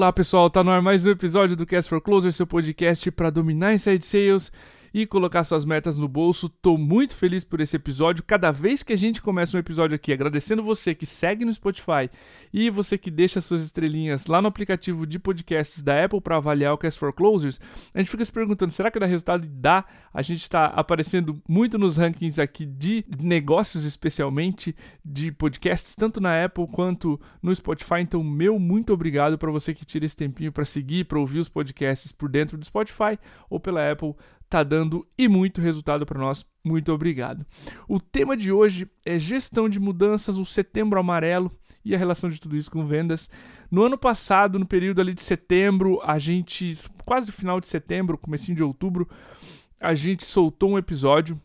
Olá pessoal, tá no ar mais um episódio do Cast for Closer, seu podcast para dominar inside sales e colocar suas metas no bolso. Tô muito feliz por esse episódio. Cada vez que a gente começa um episódio aqui, agradecendo você que segue no Spotify e você que deixa suas estrelinhas lá no aplicativo de podcasts da Apple para avaliar o Cast for Closers, a gente fica se perguntando, será que dá resultado? E dá. A gente está aparecendo muito nos rankings aqui de negócios, especialmente de podcasts, tanto na Apple quanto no Spotify. Então, meu muito obrigado para você que tira esse tempinho para seguir, para ouvir os podcasts por dentro do Spotify ou pela Apple tá dando e muito resultado para nós. Muito obrigado. O tema de hoje é gestão de mudanças, o setembro amarelo e a relação de tudo isso com vendas. No ano passado, no período ali de setembro, a gente, quase no final de setembro, comecinho de outubro, a gente soltou um episódio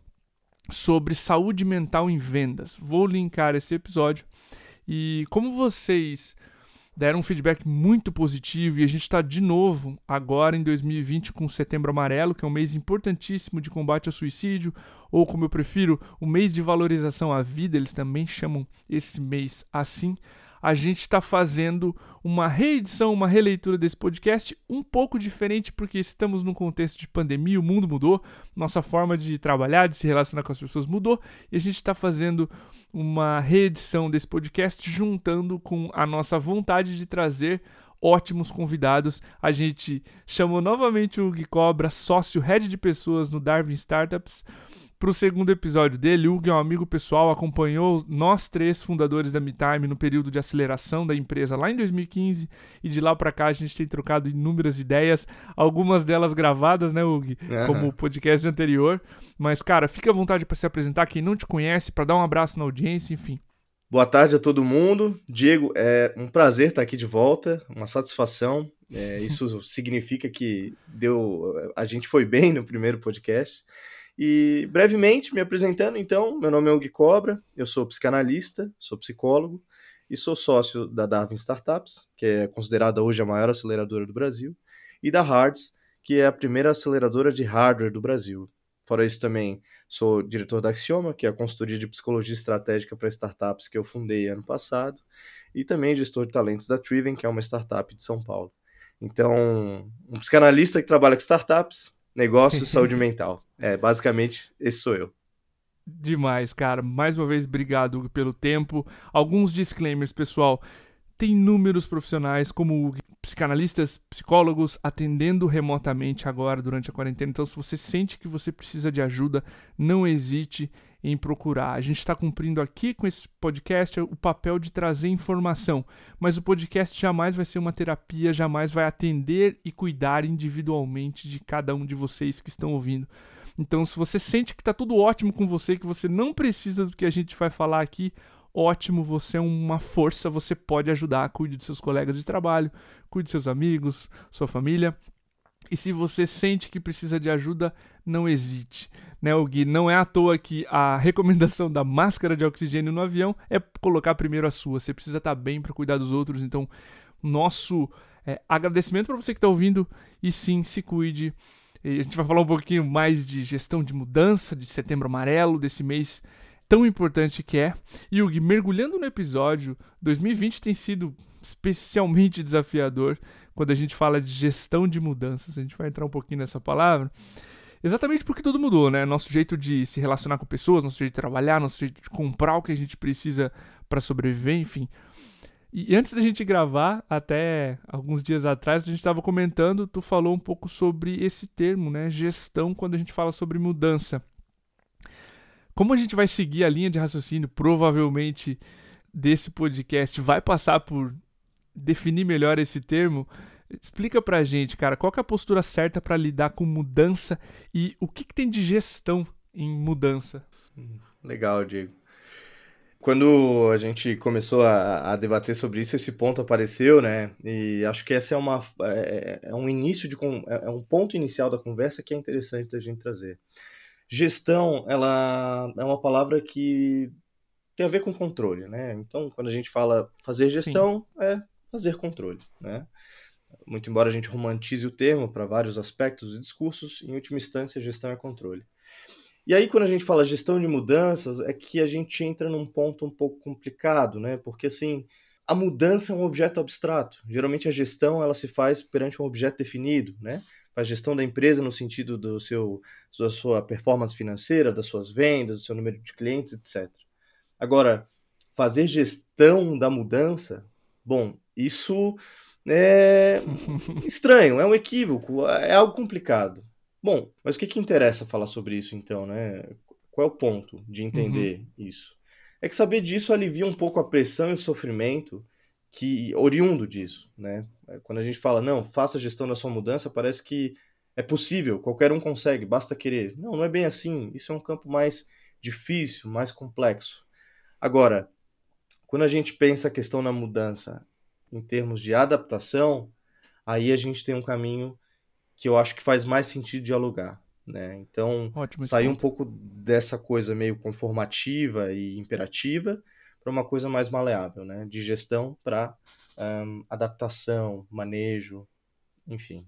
sobre saúde mental em vendas. Vou linkar esse episódio. E como vocês deram um feedback muito positivo e a gente está de novo agora em 2020 com Setembro Amarelo, que é um mês importantíssimo de combate ao suicídio, ou como eu prefiro, o mês de valorização à vida, eles também chamam esse mês assim. A gente está fazendo uma reedição, uma releitura desse podcast, um pouco diferente porque estamos num contexto de pandemia, o mundo mudou, nossa forma de trabalhar, de se relacionar com as pessoas mudou, e a gente está fazendo uma reedição desse podcast juntando com a nossa vontade de trazer ótimos convidados. A gente chamou novamente o Gui Cobra, sócio head de pessoas no Darwin Startups para o segundo episódio dele. O Hugo é um amigo pessoal, acompanhou nós três fundadores da MeTime no período de aceleração da empresa lá em 2015 e de lá para cá a gente tem trocado inúmeras ideias, algumas delas gravadas, né, Hugo? Uhum. Como o podcast anterior. Mas, cara, fica à vontade para se apresentar quem não te conhece, para dar um abraço na audiência, enfim. Boa tarde a todo mundo. Diego, é um prazer estar aqui de volta, uma satisfação. É, isso significa que deu, a gente foi bem no primeiro podcast. E brevemente, me apresentando, então, meu nome é Hugo Cobra, eu sou psicanalista, sou psicólogo e sou sócio da Darwin Startups, que é considerada hoje a maior aceleradora do Brasil, e da Hards, que é a primeira aceleradora de hardware do Brasil. Fora isso, também sou diretor da Axioma, que é a consultoria de psicologia estratégica para startups que eu fundei ano passado, e também gestor de talentos da Triven, que é uma startup de São Paulo. Então, um psicanalista que trabalha com startups, negócio e saúde mental. É, basicamente, esse sou eu. Demais, cara. Mais uma vez, obrigado pelo tempo. Alguns disclaimers, pessoal. Tem inúmeros profissionais como psicanalistas, psicólogos atendendo remotamente agora durante a quarentena. Então, se você sente que você precisa de ajuda, não hesite em procurar. A gente está cumprindo aqui com esse podcast o papel de trazer informação, mas o podcast jamais vai ser uma terapia, jamais vai atender e cuidar individualmente de cada um de vocês que estão ouvindo. Então, se você sente que está tudo ótimo com você, que você não precisa do que a gente vai falar aqui, ótimo, você é uma força, você pode ajudar, cuide dos seus colegas de trabalho, cuide dos seus amigos, sua família. E se você sente que precisa de ajuda, não hesite. Né, o Gui, não é à toa que a recomendação da máscara de oxigênio no avião é colocar primeiro a sua. Você precisa estar bem para cuidar dos outros. Então, nosso é, agradecimento para você que está ouvindo. E sim, se cuide. E a gente vai falar um pouquinho mais de gestão de mudança, de setembro amarelo, desse mês tão importante que é. E o Gui, mergulhando no episódio, 2020 tem sido especialmente desafiador quando a gente fala de gestão de mudanças. A gente vai entrar um pouquinho nessa palavra. Exatamente porque tudo mudou, né? Nosso jeito de se relacionar com pessoas, nosso jeito de trabalhar, nosso jeito de comprar o que a gente precisa para sobreviver, enfim. E antes da gente gravar, até alguns dias atrás, a gente estava comentando, tu falou um pouco sobre esse termo, né? Gestão, quando a gente fala sobre mudança. Como a gente vai seguir a linha de raciocínio, provavelmente, desse podcast, vai passar por definir melhor esse termo. Explica pra gente, cara, qual é a postura certa para lidar com mudança e o que, que tem de gestão em mudança? Legal, Diego. Quando a gente começou a, a, debater sobre isso, esse ponto apareceu, né? E acho que esse é, uma, é, é um início de é, é um ponto inicial da conversa que é interessante da gente trazer. Gestão, ela é uma palavra que tem a ver com controle, né? Então, quando a gente fala fazer gestão, Sim. é fazer controle, né? Muito embora a gente romantize o termo para vários aspectos e discursos, em última instância, gestão é controle. E aí, quando a gente fala gestão de mudanças, é que a gente entra num ponto um pouco complicado, né? Porque, assim, a mudança é um objeto abstrato. Geralmente a gestão ela se faz perante um objeto definido, né? A gestão da empresa no sentido do seu, da sua performance financeira, das suas vendas, do seu número de clientes, etc. Agora, fazer gestão da mudança, bom, isso é estranho, é um equívoco, é algo complicado. Bom, mas o que, que interessa falar sobre isso então, né? Qual é o ponto de entender uhum. isso? É que saber disso alivia um pouco a pressão e o sofrimento que oriundo disso, né? Quando a gente fala, não, faça a gestão da sua mudança, parece que é possível, qualquer um consegue, basta querer. Não, não é bem assim. Isso é um campo mais difícil, mais complexo. Agora, quando a gente pensa a questão na mudança em termos de adaptação, aí a gente tem um caminho que eu acho que faz mais sentido dialogar. Né? Então, Ótimo sair um pouco dessa coisa meio conformativa e imperativa para uma coisa mais maleável, né? de gestão para um, adaptação, manejo, enfim.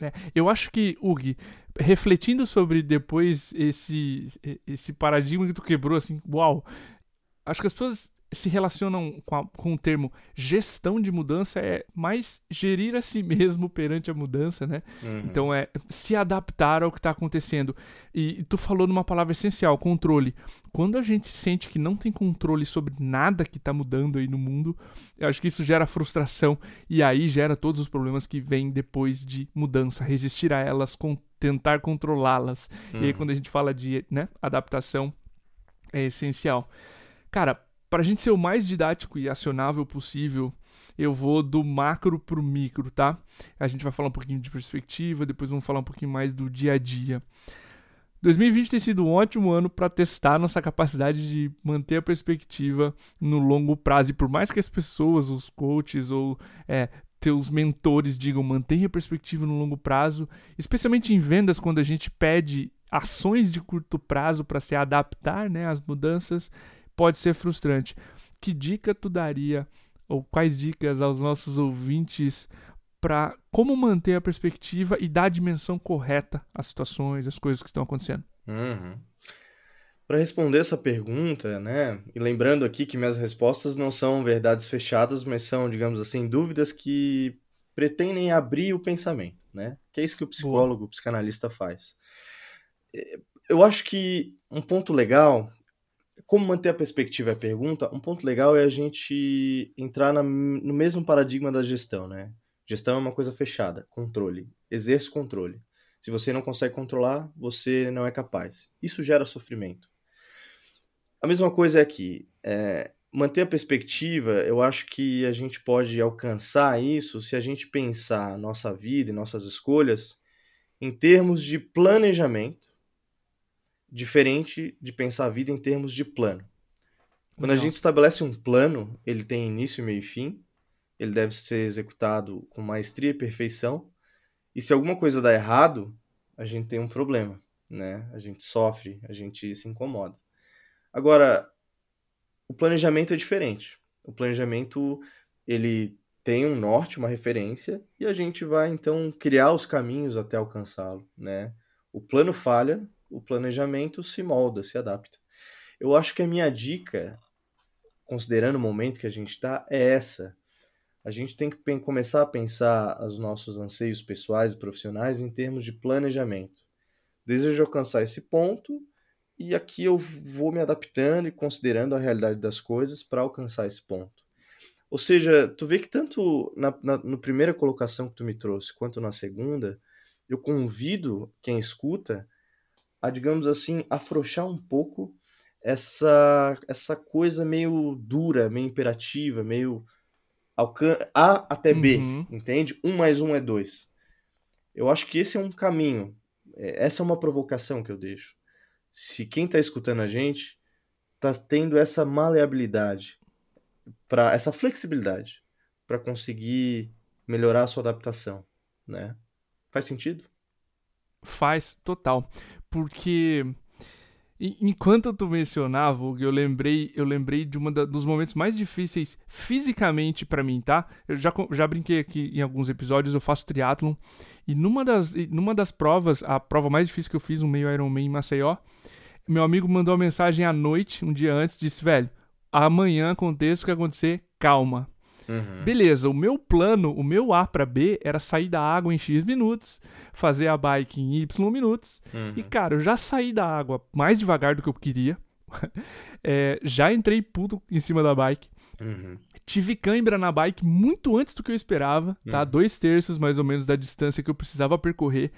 É, eu acho que, Ug, refletindo sobre depois esse, esse paradigma que tu quebrou, assim, uau, acho que as pessoas se relacionam com, a, com o termo gestão de mudança é mais gerir a si mesmo perante a mudança, né? Uhum. Então é se adaptar ao que está acontecendo. E, e, tu falou numa palavra essencial, controle. Quando a gente sente que não tem controle sobre nada que está mudando aí no mundo, eu acho que isso gera frustração e aí gera todos os problemas que vêm depois de mudança, resistir a elas, com, tentar controlá-las. Uhum. E aí uhum. quando a gente fala de né, adaptação, é essencial. Cara, para a gente ser o mais didático e acionável possível, eu vou do macro para o micro, tá? A gente vai falar um pouquinho de perspectiva, depois vamos falar um pouquinho mais do dia a dia. 2020 tem sido um ótimo ano para testar nossa capacidade de manter a perspectiva no longo prazo. E por mais que as pessoas, os coaches ou é, teus mentores digam mantenha a perspectiva no longo prazo, especialmente em vendas, quando a gente pede ações de curto prazo para se adaptar né, às mudanças, pode ser frustrante. Que dica tu daria, ou quais dicas aos nossos ouvintes para como manter a perspectiva e dar a dimensão correta às situações, às coisas que estão acontecendo? Uhum. Para responder essa pergunta, né, e lembrando aqui que minhas respostas não são verdades fechadas, mas são, digamos assim, dúvidas que pretendem abrir o pensamento, né? Que é isso que o psicólogo, Boa. o psicanalista faz. É, eu acho que um ponto legal como manter a perspectiva é a pergunta, um ponto legal é a gente entrar na, no mesmo paradigma da gestão, né? Gestão é uma coisa fechada, controle. Exerce controle. Se você não consegue controlar, você não é capaz. Isso gera sofrimento. A mesma coisa é aqui. É, manter a perspectiva, eu acho que a gente pode alcançar isso se a gente pensar nossa vida e nossas escolhas em termos de planejamento diferente de pensar a vida em termos de plano. Quando Não. a gente estabelece um plano, ele tem início, meio e fim, ele deve ser executado com maestria e perfeição, e se alguma coisa dá errado, a gente tem um problema, né? A gente sofre, a gente se incomoda. Agora, o planejamento é diferente. O planejamento, ele tem um norte, uma referência, e a gente vai então criar os caminhos até alcançá-lo, né? O plano falha, o planejamento se molda, se adapta. Eu acho que a minha dica, considerando o momento que a gente está, é essa. A gente tem que começar a pensar os nossos anseios pessoais e profissionais em termos de planejamento. Desejo alcançar esse ponto e aqui eu vou me adaptando e considerando a realidade das coisas para alcançar esse ponto. Ou seja, tu vê que tanto na, na, na primeira colocação que tu me trouxe quanto na segunda, eu convido quem escuta a, digamos assim, afrouxar um pouco essa, essa coisa meio dura, meio imperativa, meio A até B, uhum. entende? Um mais um é dois. Eu acho que esse é um caminho. É, essa é uma provocação que eu deixo. Se quem está escutando a gente está tendo essa maleabilidade, para essa flexibilidade para conseguir melhorar a sua adaptação, né? Faz sentido? Faz total porque enquanto tu mencionava, eu lembrei, eu lembrei de um dos momentos mais difíceis fisicamente para mim, tá? Eu já, já brinquei aqui em alguns episódios, eu faço triatlon e numa das, numa das provas, a prova mais difícil que eu fiz, um meio Ironman em Maceió, meu amigo mandou uma mensagem à noite, um dia antes, disse, velho, amanhã aconteça o que acontecer, calma. Uhum. Beleza, o meu plano, o meu A para B era sair da água em X minutos, fazer a bike em Y minutos. Uhum. E, cara, eu já saí da água mais devagar do que eu queria. é, já entrei puto em cima da bike. Uhum. Tive cãibra na bike muito antes do que eu esperava, tá? Uhum. Dois terços mais ou menos da distância que eu precisava percorrer.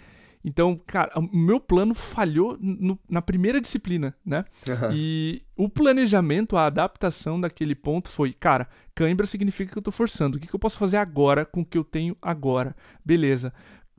Então, cara, o meu plano falhou no, na primeira disciplina, né? Uhum. E o planejamento, a adaptação daquele ponto foi, cara, cãibra significa que eu tô forçando. O que, que eu posso fazer agora com o que eu tenho agora? Beleza.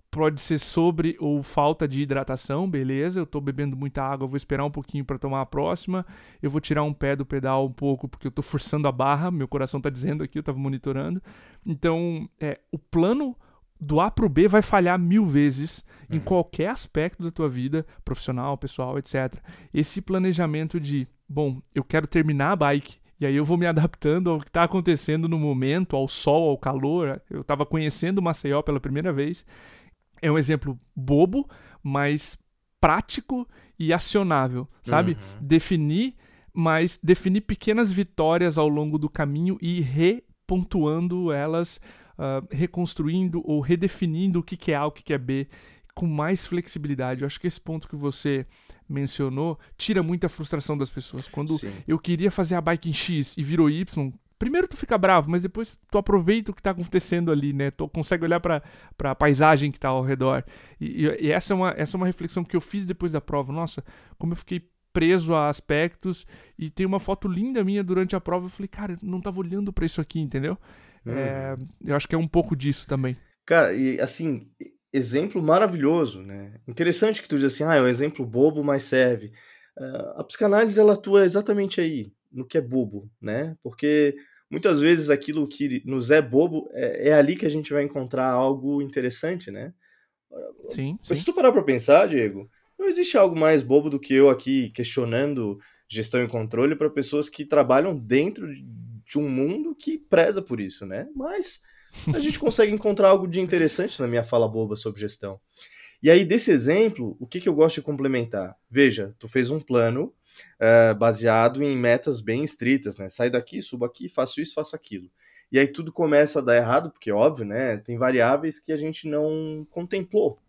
Pode ser sobre ou falta de hidratação, beleza. Eu tô bebendo muita água, vou esperar um pouquinho para tomar a próxima. Eu vou tirar um pé do pedal um pouco porque eu tô forçando a barra, meu coração tá dizendo aqui, eu tava monitorando. Então, é, o plano do A pro B vai falhar mil vezes uhum. em qualquer aspecto da tua vida, profissional, pessoal, etc. Esse planejamento de, bom, eu quero terminar a bike, e aí eu vou me adaptando ao que está acontecendo no momento, ao sol, ao calor. Eu estava conhecendo o Maceió pela primeira vez. É um exemplo bobo, mas prático e acionável, sabe? Uhum. Definir, mas definir pequenas vitórias ao longo do caminho e repontuando elas uh, reconstruindo ou redefinindo o que, que é A, o que, que é B, com mais flexibilidade. Eu acho que esse ponto que você mencionou tira muita frustração das pessoas. Quando Sim. eu queria fazer a bike em X e virou Y, primeiro tu fica bravo, mas depois tu aproveita o que está acontecendo ali, né? Tu consegue olhar para a paisagem que está ao redor. E, e, e, essa, é uma, essa é uma reflexão que eu fiz depois da prova. Nossa, como eu fiquei preso a aspectos e tem uma foto linda minha durante a prova. Eu falei, cara, eu não estava olhando para isso aqui, entendeu? Uhum. É, eu acho que é um pouco disso também. Cara, e assim, exemplo maravilhoso, né? Interessante que tu diz assim, ah, é um exemplo bobo, mas serve. Uh, a psicanálise, ela atua exatamente aí, no que é bobo, né? Porque muitas vezes aquilo que nos é bobo, é, é ali que a gente vai encontrar algo interessante, né? Sim, Mas sim. se tu parar pra pensar, Diego, não existe algo mais bobo do que eu aqui questionando gestão e controle para pessoas que trabalham dentro de um mundo que preza por isso, né? Mas a gente consegue encontrar algo de interessante na minha fala boba sobre gestão. E aí, desse exemplo, o que, que eu gosto de complementar? Veja, tu fez um plano uh, baseado em metas bem estritas, né? Sai daqui, suba aqui, faço isso, faço aquilo. E aí tudo começa a dar errado, porque, óbvio, né? Tem variáveis que a gente não contemplou.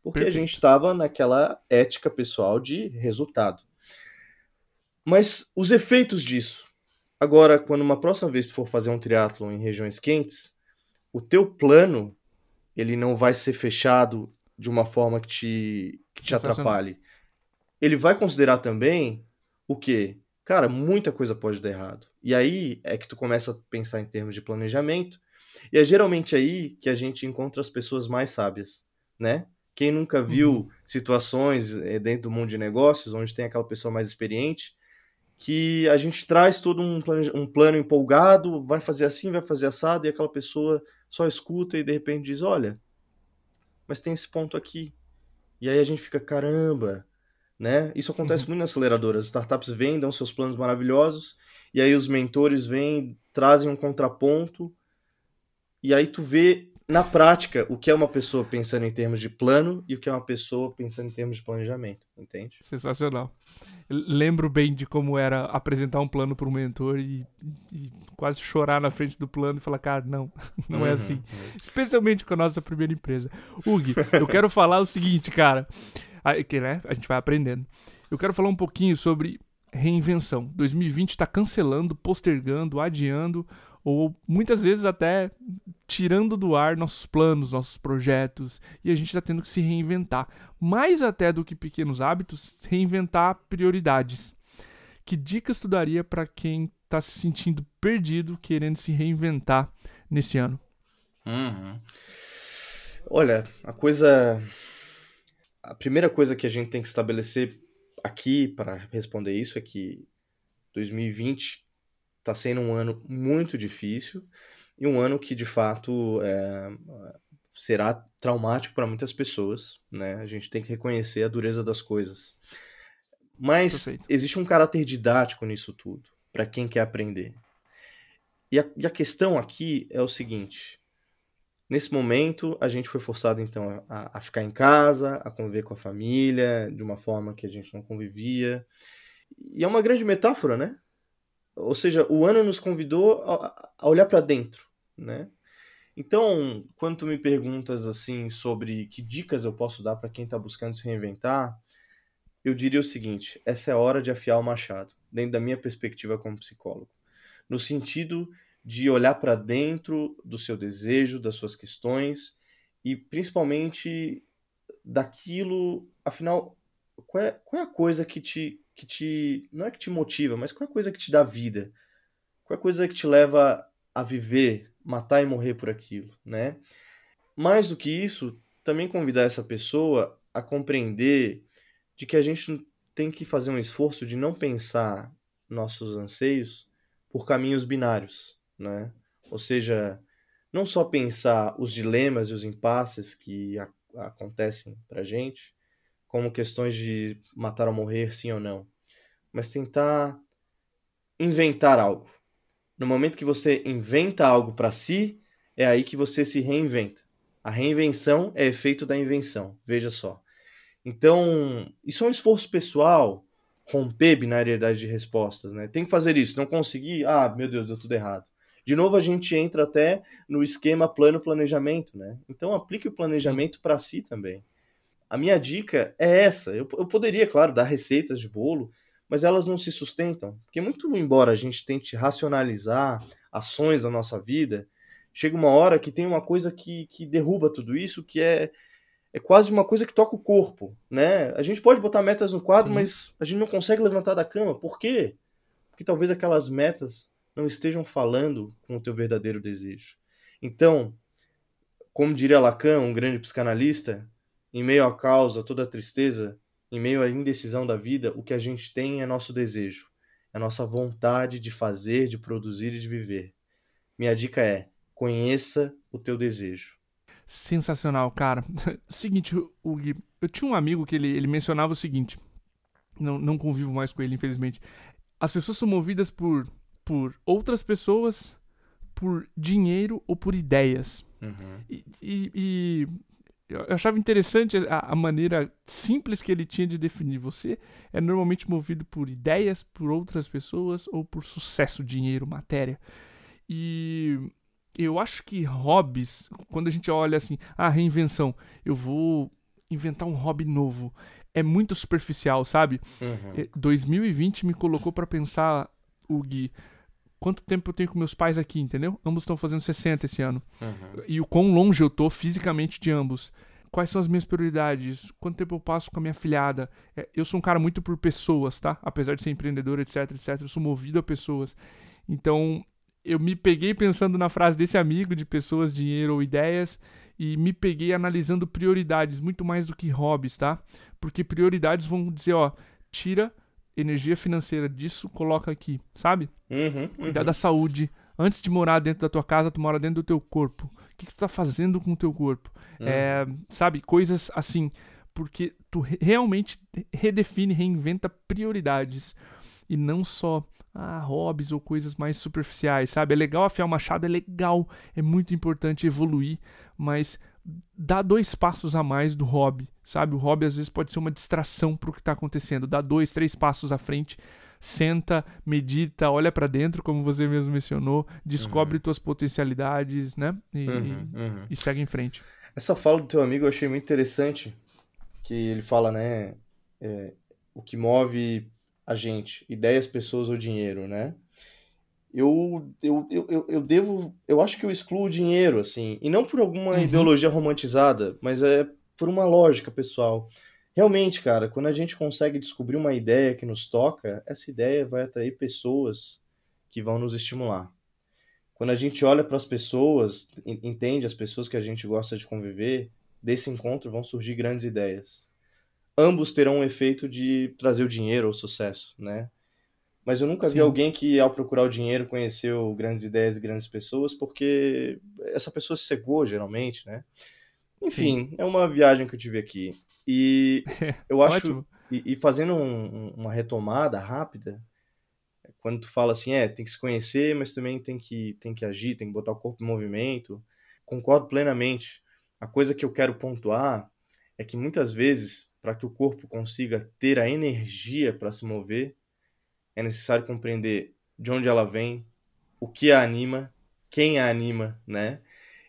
Porque Perfeito. a gente estava naquela ética pessoal de resultado. Mas os efeitos disso, Agora, quando uma próxima vez for fazer um triatlo em regiões quentes, o teu plano ele não vai ser fechado de uma forma que te, que te atrapalhe. Ele vai considerar também o quê? Cara, muita coisa pode dar errado. E aí é que tu começa a pensar em termos de planejamento. E é geralmente aí que a gente encontra as pessoas mais sábias, né? Quem nunca viu uhum. situações eh, dentro do mundo de negócios onde tem aquela pessoa mais experiente que a gente traz todo um plano, um plano empolgado, vai fazer assim, vai fazer assado, e aquela pessoa só escuta e de repente diz: Olha, mas tem esse ponto aqui. E aí a gente fica: caramba, né? Isso acontece uhum. muito nas aceleradoras. As startups vêm, dão seus planos maravilhosos, e aí os mentores vêm, trazem um contraponto, e aí tu vê na prática, o que é uma pessoa pensando em termos de plano e o que é uma pessoa pensando em termos de planejamento, entende? Sensacional. Eu lembro bem de como era apresentar um plano para um mentor e, e, quase chorar na frente do plano e falar, cara, não, não é uhum, é assim. Uhum. Especialmente com a nossa primeira empresa. Ug, eu quero falar o seguinte, cara, que né, a gente vai aprendendo. Eu quero falar um pouquinho sobre reinvenção. 2020 está cancelando, postergando, adiando ou muitas vezes até tirando do ar nossos planos, nossos projetos, e a gente está tendo que se reinventar. Mais até do que pequenos hábitos, reinventar prioridades. Que dicas tu daria para quem está se sentindo perdido, querendo se reinventar nesse ano? Uhum. Olha, a coisa. A primeira coisa que a gente tem que estabelecer aqui para responder isso é que 2020 está sendo um ano muito difícil e um ano que de fato é, será traumático para muitas pessoas, né? A gente tem que reconhecer a dureza das coisas. Mas Perfeito. existe um caráter didático nisso tudo, para quem quer aprender. E a, e a, questão aqui é o seguinte: nesse momento, a gente foi forçado então a, a ficar em casa, a conviver com a família de uma forma que a gente não convivia. E é uma grande metáfora, né? Ou seja, o ano nos convidou a, olhar para dentro, né? Então, quando tu me perguntas assim sobre que dicas eu posso dar para quem está buscando se reinventar, eu diria o seguinte: essa é a hora de afiar o machado, dentro da minha perspectiva como psicólogo, no sentido de olhar para dentro do seu desejo, das suas questões e principalmente daquilo, afinal, qual é, qual é a coisa que te, que te. Não é que te motiva, mas qual é a coisa que te dá vida? Qual é a coisa que te leva a viver, matar e morrer por aquilo, né? Mais do que isso, também convidar essa pessoa a compreender de que a gente tem que fazer um esforço de não pensar nossos anseios por caminhos binários, né? Ou seja, não só pensar os dilemas e os impasses que a, acontecem pra gente, como questões de matar ou morrer, sim ou não, mas tentar inventar algo. No momento que você inventa algo para si, é aí que você se reinventa. A reinvenção é efeito da invenção, veja só. Então, isso é um esforço pessoal, romper binariedade de respostas, né? Tem que fazer isso, não conseguir, ah, meu Deus, deu tudo errado. De novo, a gente entra até no esquema plano-planejamento, né? Então, aplique o planejamento para si também. A minha dica é essa. Eu, eu poderia, claro, dar receitas de bolo, mas elas não se sustentam. Porque, muito embora a gente tente racionalizar ações da nossa vida, chega uma hora que tem uma coisa que, que derruba tudo isso, que é, é quase uma coisa que toca o corpo. Né? A gente pode botar metas no quadro, Sim. mas a gente não consegue levantar da cama. Por quê? Porque talvez aquelas metas não estejam falando com o teu verdadeiro desejo. Então, como diria Lacan, um grande psicanalista, em meio à causa, toda a tristeza, em meio à indecisão da vida, o que a gente tem é nosso desejo, é nossa vontade de fazer, de produzir e de viver. Minha dica é: conheça o teu desejo. Sensacional, cara. seguinte, Gui, eu tinha um amigo que ele, ele mencionava o seguinte: não, não convivo mais com ele, infelizmente. As pessoas são movidas por, por outras pessoas, por dinheiro ou por ideias. Uhum. E, e, e, eu achava interessante a, a, maneira simples que ele tinha de definir. Você é normalmente movido por ideias, por outras pessoas ou por sucesso, dinheiro, matéria. E eu acho que hobbies, quando a gente olha assim, a ah, reinvenção, eu vou inventar um hobby novo, é muito superficial, sabe? Uhum. 2020 me colocou para pensar, o Gui, quanto tempo eu tenho com meus pais aqui, entendeu? Ambos estão fazendo 60 esse ano. Uhum. E o quão longe eu tô fisicamente de ambos. Quais são as minhas prioridades? Quanto tempo eu passo com a minha filhada? É, eu sou um cara muito por pessoas, tá? Apesar de ser empreendedor, etc, etc. Eu sou movido a pessoas. Então, eu me peguei pensando na frase desse amigo de pessoas, dinheiro ou ideias e me peguei analisando prioridades muito mais do que hobbies, tá? Porque prioridades vão dizer, ó, tira energia financeira disso, coloca aqui, sabe? Uhum, uhum. Cuidar da saúde. Antes de morar dentro da tua casa, tu mora dentro do teu corpo. O que, que tu tá fazendo com o teu corpo? Uhum. É, sabe? Coisas assim. Porque tu realmente redefine, reinventa prioridades. E não só ah, hobbies ou coisas mais superficiais, sabe? É legal afiar o machado, é legal, é muito importante evoluir, mas dá dois passos a mais do hobby, sabe? O hobby às vezes pode ser uma distração para o que está acontecendo. Dá dois, três passos à frente, senta, medita, olha para dentro, como você mesmo mencionou, descobre uhum. tuas potencialidades, né? E, uhum, uhum. e, segue em frente. Essa fala do teu amigo eu achei muito interessante, que ele fala, né? É, o que move a gente, ideias, pessoas ou dinheiro, né? Eu, eu, eu, eu devo. Eu acho que eu excluo o dinheiro, assim. E não por alguma uhum. ideologia romantizada, mas é por uma lógica pessoal. Realmente, cara, quando a gente consegue descobrir uma ideia que nos toca, essa ideia vai atrair pessoas que vão nos estimular. Quando a gente olha para as pessoas, entende as pessoas que a gente gosta de conviver, desse encontro vão surgir grandes ideias. Ambos terão um efeito de trazer o dinheiro ou sucesso, né? Mas eu nunca Sim. vi alguém que, ao procurar o dinheiro, conheceu grandes ideias e grandes pessoas, porque essa pessoa se cegou, geralmente, né? Enfim, Sim. é uma viagem que eu tive aqui. E eu acho. e, e, fazendo um, uma retomada rápida, quando tu fala assim, é, tem que se conhecer, mas também tem que, tem que agir, tem que botar o corpo em movimento, concordo plenamente. A coisa que eu quero pontuar é que muitas vezes, para que o corpo consiga ter a energia para se mover, é necessário compreender de onde ela vem, o que a anima quem a anima, né?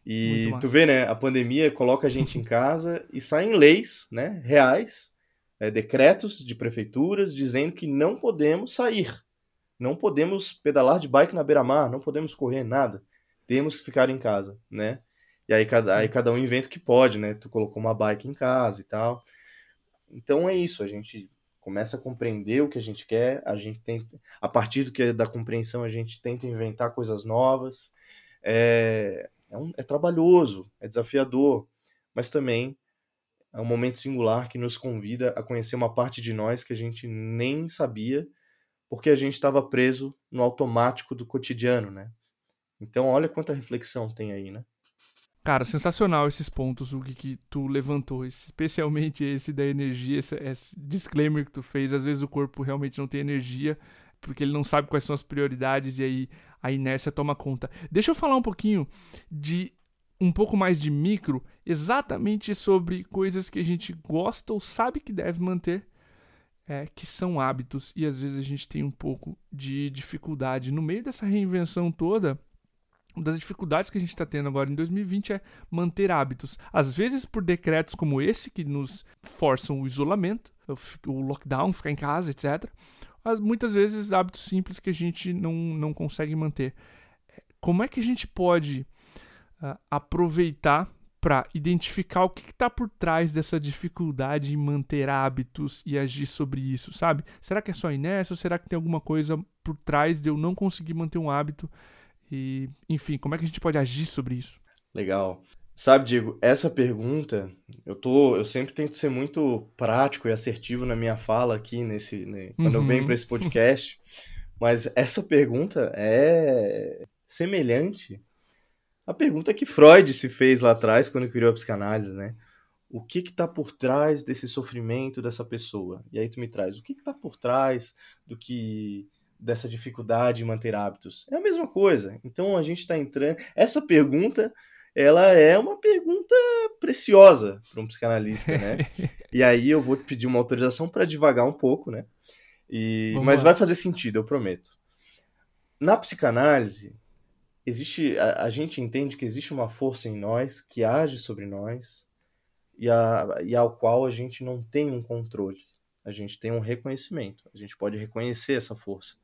E tu vê, né? A pandemia coloca a gente em casa e saem leis, né? Reais, é, decretos de prefeituras dizendo que não podemos sair, não podemos pedalar de bike na beira-mar, não podemos correr nada, temos que ficar em casa, né? E aí cada, aí cada um inventa o que pode, né? Tu colocou uma bike em casa e tal. Então é isso, a gente começa a compreender o que a gente quer, a gente tem, a partir do que da compreensão a gente tenta inventar coisas novas. É, é, um, é trabalhoso, é desafiador, mas também é um momento singular que nos convida a conhecer uma parte de nós que a gente nem sabia, porque a gente estava preso no automático do cotidiano, né? Então, olha quanta reflexão tem aí, né? Cara, sensacional esses pontos, o que, tu levantou, especialmente esse da energia, esse, esse, disclaimer que tu fez. Às vezes o corpo realmente não tem energia, porque ele não sabe quais são as prioridades e aí a inércia toma conta. Deixa eu falar um pouquinho de um pouco mais de micro, exatamente sobre coisas que a gente gosta ou sabe que deve manter, é, que são hábitos, e às vezes a gente tem um pouco de dificuldade. No meio dessa reinvenção toda, uma das dificuldades que a gente está tendo agora em 2020 é manter hábitos. Às vezes por decretos como esse, que nos forçam o isolamento, o lockdown, ficar em casa, etc mas muitas vezes hábitos simples que a gente não, não consegue manter. Como é que a gente pode uh, aproveitar para identificar o que está por trás dessa dificuldade em manter hábitos e agir sobre isso, sabe? Será que é só inércia ou será que tem alguma coisa por trás de eu não conseguir manter um hábito? E, enfim, como é que a gente pode agir sobre isso? Legal. Sabe, Diego, essa pergunta, eu tô, eu sempre tento ser muito prático e assertivo na minha fala aqui nesse, né, quando uhum. eu venho para esse podcast, mas essa pergunta é semelhante à pergunta que Freud se fez lá atrás quando criou a psicanálise, né? O que que tá por trás desse sofrimento dessa pessoa? E aí tu me traz, o que que tá por trás do que dessa dificuldade em manter hábitos? É a mesma coisa. Então a gente está entrando, essa pergunta ela é uma pergunta preciosa para um psicanalista, né? e aí eu vou te pedir uma autorização para devagar um pouco, né? E... Mas lá. vai fazer sentido, eu prometo. Na psicanálise, existe a, a, gente entende que existe uma força em nós que age sobre nós e, a, e ao qual a gente não tem um controle. A gente tem um reconhecimento. A gente pode reconhecer essa força,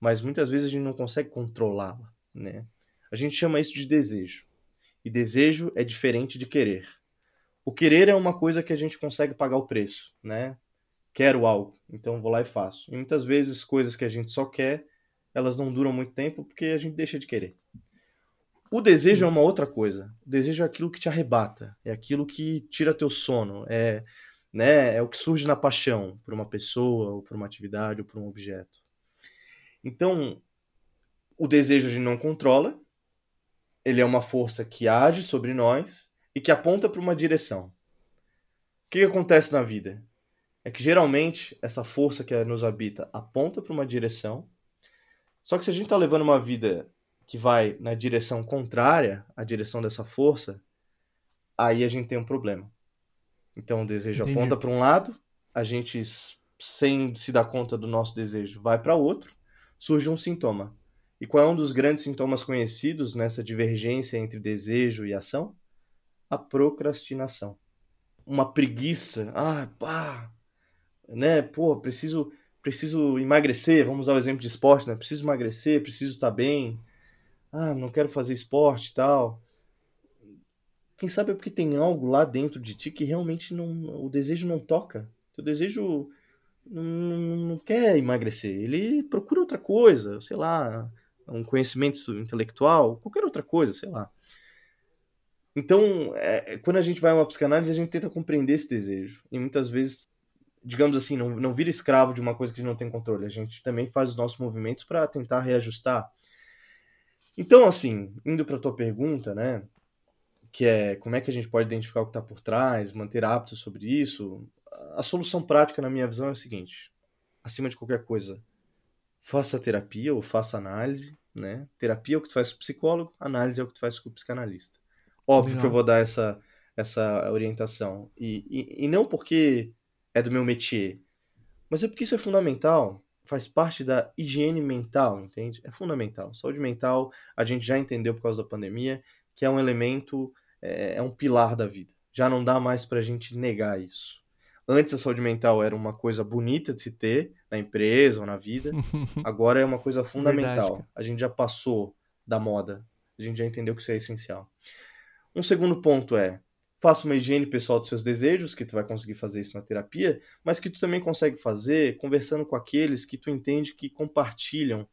mas muitas vezes a gente não consegue controlá-la, né? A gente chama isso de desejo. E desejo é diferente de querer. O querer é uma coisa que a gente consegue pagar o preço, né? Quero algo, então vou lá e faço. E muitas vezes coisas que a gente só quer, elas não duram muito tempo porque a gente deixa de querer. O desejo é uma outra coisa. O desejo é aquilo que te arrebata, é aquilo que tira teu sono, é, né, é o que surge na paixão por uma pessoa, ou por uma atividade, ou por um objeto. Então, o desejo a gente não controla, ele é uma força que age sobre nós e que aponta para uma direção. O que, que acontece na vida? É que geralmente essa força que nos habita aponta para uma direção. Só que se a gente está levando uma vida que vai na direção contrária à direção dessa força, aí a gente tem um problema. Então o desejo Entendi. aponta para um lado, a gente, sem se dar conta do nosso desejo, vai para outro, surge um sintoma. E qual é um dos grandes sintomas conhecidos nessa divergência entre desejo e ação? A procrastinação. Uma preguiça. Ah, pá! Né? Pô, preciso, preciso emagrecer. Vamos usar o exemplo de esporte, né? Preciso emagrecer, preciso estar bem. Ah, não quero fazer esporte e tal. Quem sabe é porque tem algo lá dentro de ti que realmente não, o desejo não toca. O desejo não, não quer emagrecer. Ele procura outra coisa, sei lá, um conhecimento intelectual, qualquer outra coisa, sei lá. Então, é, é, quando a gente vai a uma psicanálise, a gente tenta compreender esse desejo. E muitas vezes, digamos assim, não, não vira escravo de uma coisa que a gente não tem controle. A gente também faz os nossos movimentos para tentar reajustar. Então, assim, indo para a tua pergunta, né? Que é como é que a gente pode identificar o que está por trás, manter hábitos sobre isso. A solução prática, na minha visão, é o seguinte: acima de qualquer coisa, faça terapia ou faça análise, né? Terapia é o que tu faz com o psicólogo, análise é o que tu faz com o psicanalista. Óbvio Legal. que eu vou dar essa, essa orientação. E, e, e não porque é do meu métier, mas é porque isso é fundamental. faz parte da higiene mental, entende? É fundamental. Saúde mental, a gente já entendeu por causa da pandemia, que é um elemento, é, é um pilar da vida. Já não dá mais para a gente negar isso. Antes a saúde mental era uma coisa bonita de se ter na empresa ou na vida. Agora é uma coisa fundamental. Verdade, a gente já passou da moda. A gente já entendeu que isso é essencial. Um segundo ponto é faça uma higiene pessoal dos seus desejos, que tu vai conseguir fazer isso na terapia, mas que tu também consegue fazer conversando com aqueles que tu entende que compartilham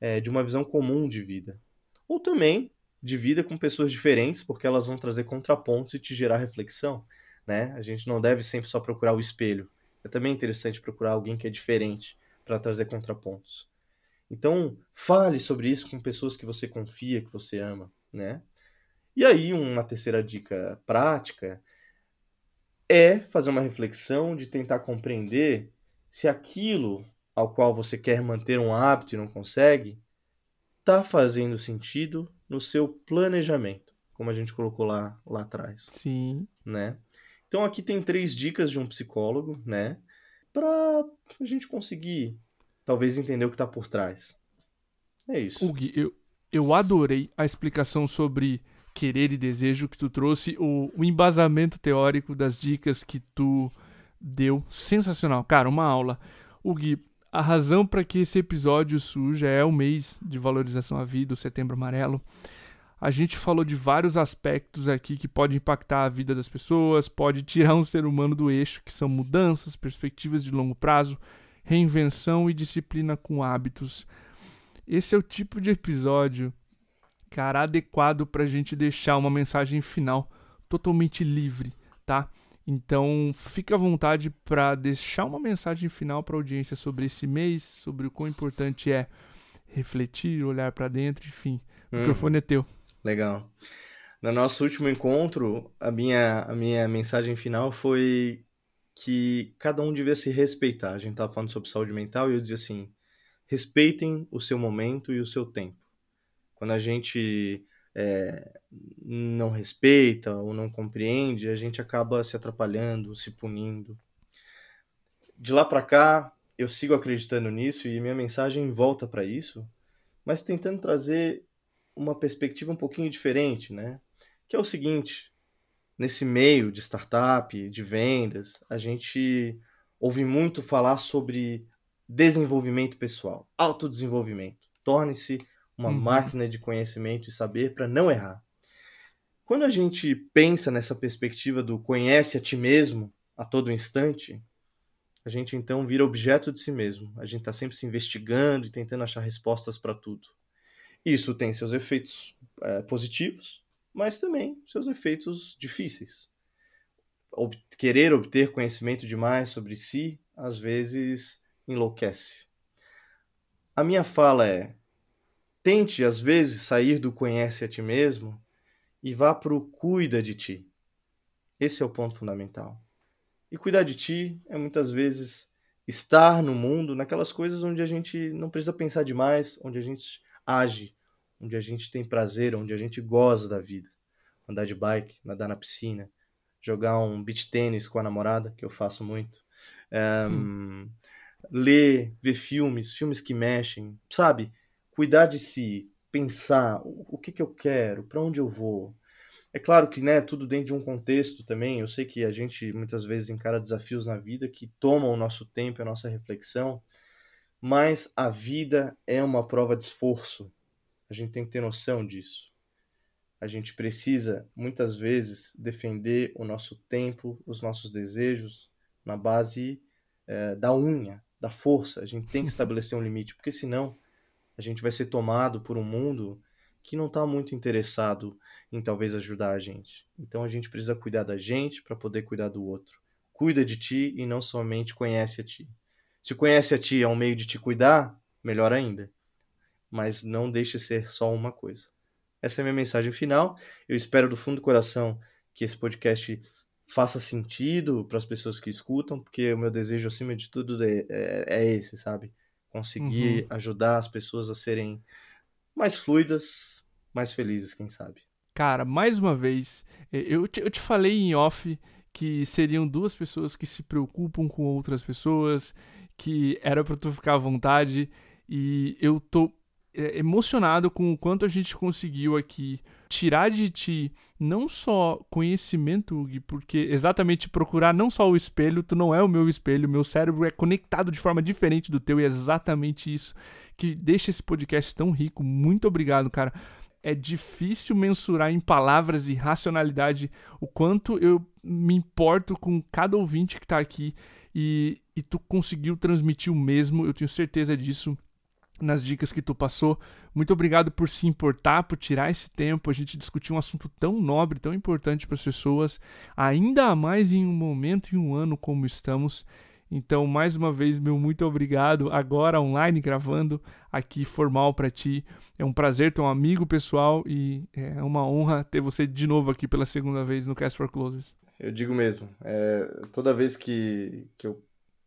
é, de uma visão comum de vida. Ou também de vida com pessoas diferentes, porque elas vão trazer contrapontos e te gerar reflexão né? A gente não deve sempre só procurar o espelho. É também interessante procurar alguém que é diferente para trazer contrapontos. Então, fale sobre isso com pessoas que você confia, que você ama, né? E aí, uma terceira dica prática é fazer uma reflexão de tentar compreender se aquilo ao qual você quer manter um hábito e não consegue está fazendo sentido no seu planejamento, como a gente colocou lá, lá atrás. Sim. Né? Então aqui tem três dicas de um psicólogo, né? Para a gente conseguir talvez entender o que está por trás. É isso. Gui, eu, eu adorei a explicação sobre querer e desejo que tu trouxe, o, o embasamento teórico das dicas que tu deu. Sensacional. Cara, uma aula. O Gui, a razão para que esse episódio surja é o mês de valorização à vida, o Setembro Amarelo. A gente falou de vários aspectos aqui que podem impactar a vida das pessoas, pode tirar um ser humano do eixo, que são mudanças, perspectivas de longo prazo, reinvenção e disciplina com hábitos. Esse é o tipo de episódio, cara, adequado para a gente deixar uma mensagem final totalmente livre, tá? Então, fique à vontade para deixar uma mensagem final para a audiência sobre esse mês, sobre o quão importante é refletir, olhar para dentro, enfim. O hum. microfone é teu. Legal. No nosso último encontro, a minha, a minha mensagem final foi que cada um devia se respeitar. A gente estava falando sobre saúde mental e eu dizia assim: respeitem o seu momento e o seu tempo. Quando a gente é, não respeita ou não compreende, a gente acaba se atrapalhando, se punindo. De lá para cá, eu sigo acreditando nisso e minha mensagem volta para isso, mas tentando trazer uma perspectiva um pouquinho diferente, né? Que é o seguinte, nesse meio de startup, de vendas, a gente ouve muito falar sobre desenvolvimento pessoal, autodesenvolvimento. Torne-se uma uhum. máquina de conhecimento e saber para não errar. Quando a gente pensa nessa perspectiva do conhece a ti mesmo a todo instante, a gente então vira objeto de si mesmo. A gente está sempre se investigando e tentando achar respostas para tudo. Isso tem seus efeitos é, positivos, mas também seus efeitos difíceis. Ob querer obter conhecimento demais sobre si, às vezes, enlouquece. A minha fala é: tente, às vezes, sair do conhece a ti mesmo e vá para o cuida de ti. Esse é o ponto fundamental. E cuidar de ti é muitas vezes estar no mundo naquelas coisas onde a gente não precisa pensar demais, onde a gente age, onde a gente tem prazer, onde a gente goza da vida. Andar de bike, nadar na piscina, jogar um beach tênis com a namorada, que eu faço muito. Um, hum. Ler, ver filmes, filmes que mexem, sabe? Cuidar de si, pensar o, que, que eu quero, para onde eu vou. É claro que, né, tudo dentro de um contexto também. Eu sei que a gente muitas vezes encara desafios na vida que tomam o nosso tempo, a nossa reflexão, mas a vida é uma prova de esforço. A gente tem que ter noção disso. A gente precisa, muitas vezes, defender o nosso tempo, os nossos desejos, na base é, da unha, da força. A gente tem que estabelecer um limite, porque senão a gente vai ser tomado por um mundo que não está muito interessado em talvez ajudar a gente. Então a gente precisa cuidar da gente para poder cuidar do outro. Cuida de ti e não somente conhece a ti. Se conhece a ti é um meio de te cuidar, melhor ainda. Mas não deixe ser só uma coisa. Essa é a minha mensagem final. Eu espero do fundo do coração que esse podcast faça sentido para as pessoas que escutam, porque o meu desejo, acima de tudo, é, é, é esse, sabe? Conseguir uhum. ajudar as pessoas a serem mais fluidas, mais felizes, quem sabe. Cara, mais uma vez, eu te, eu te falei em off que seriam duas pessoas que se preocupam com outras pessoas, que era para tu ficar à vontade e eu tô é, emocionado com o quanto a gente conseguiu aqui tirar de ti não só conhecimento, Gui, porque exatamente procurar não só o espelho, tu não é o meu espelho, meu cérebro é conectado de forma diferente do teu e é exatamente isso que deixa esse podcast tão rico. Muito obrigado, cara. É difícil mensurar em palavras e racionalidade o quanto eu me importo com cada ouvinte que tá aqui e, e tu conseguiu transmitir o mesmo, eu tenho certeza disso nas dicas que tu passou. Muito obrigado por se importar, por tirar esse tempo. A gente discutir um assunto tão nobre, tão importante para as pessoas, ainda mais em um momento e um ano como estamos. Então, mais uma vez, meu muito obrigado. Agora online gravando aqui formal para ti. É um prazer ter um amigo pessoal e é uma honra ter você de novo aqui pela segunda vez no Cast for Closers. Eu digo mesmo. É, toda vez que, que eu,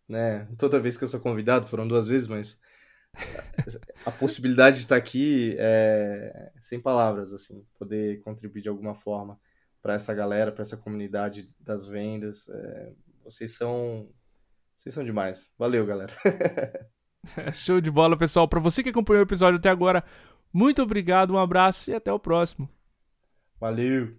né, toda vez que eu sou convidado, foram duas vezes, mas a possibilidade de estar aqui é sem palavras, assim, poder contribuir de alguma forma para essa galera, para essa comunidade das vendas. É, vocês são vocês são demais. Valeu, galera. Show de bola, pessoal. Para você que acompanhou o episódio até agora, muito obrigado, um abraço e até o próximo. Valeu.